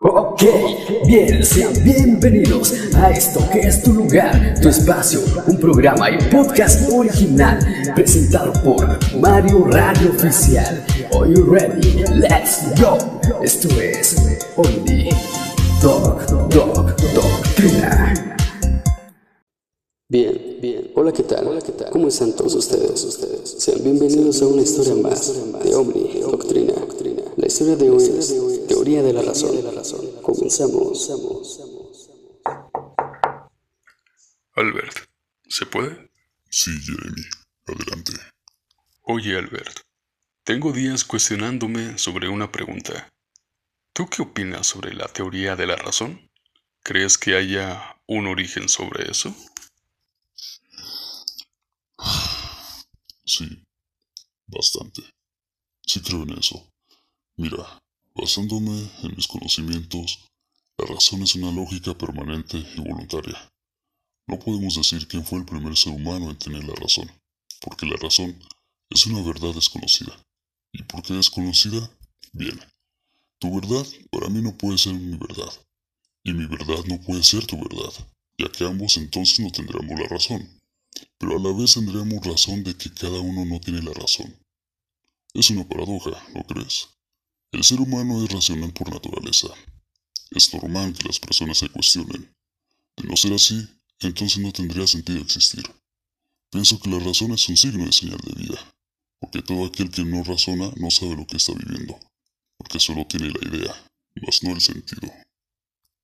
Ok, bien, sean bienvenidos a esto que es tu lugar, tu espacio, un programa y podcast original presentado por Mario Radio Oficial. Are you ready? Let's go. Esto es Only Dog, Dog, Doctrina. Bien, bien. Hola, ¿qué tal? Hola, ¿qué tal? ¿Cómo están todos ustedes? ustedes? Sean bienvenidos a una historia más de Omni Doctrina. La historia de hoy es Teoría de la Razón. Comenzamos. Albert, ¿se puede? Sí, Jeremy, adelante. Oye, Albert, tengo días cuestionándome sobre una pregunta. ¿Tú qué opinas sobre la teoría de la razón? ¿Crees que haya un origen sobre eso? Sí, bastante. Sí creo en eso. Mira, basándome en mis conocimientos, la razón es una lógica permanente y voluntaria. No podemos decir quién fue el primer ser humano en tener la razón, porque la razón es una verdad desconocida. ¿Y por qué desconocida? Bien, tu verdad para mí no puede ser mi verdad, y mi verdad no puede ser tu verdad, ya que ambos entonces no tendremos la razón, pero a la vez tendremos razón de que cada uno no tiene la razón. Es una paradoja, ¿no crees? El ser humano es racional por naturaleza. Es normal que las personas se cuestionen. De no ser así, entonces no tendría sentido existir. Pienso que la razón es un signo de señal de vida, porque todo aquel que no razona no sabe lo que está viviendo, porque solo tiene la idea, mas no el sentido.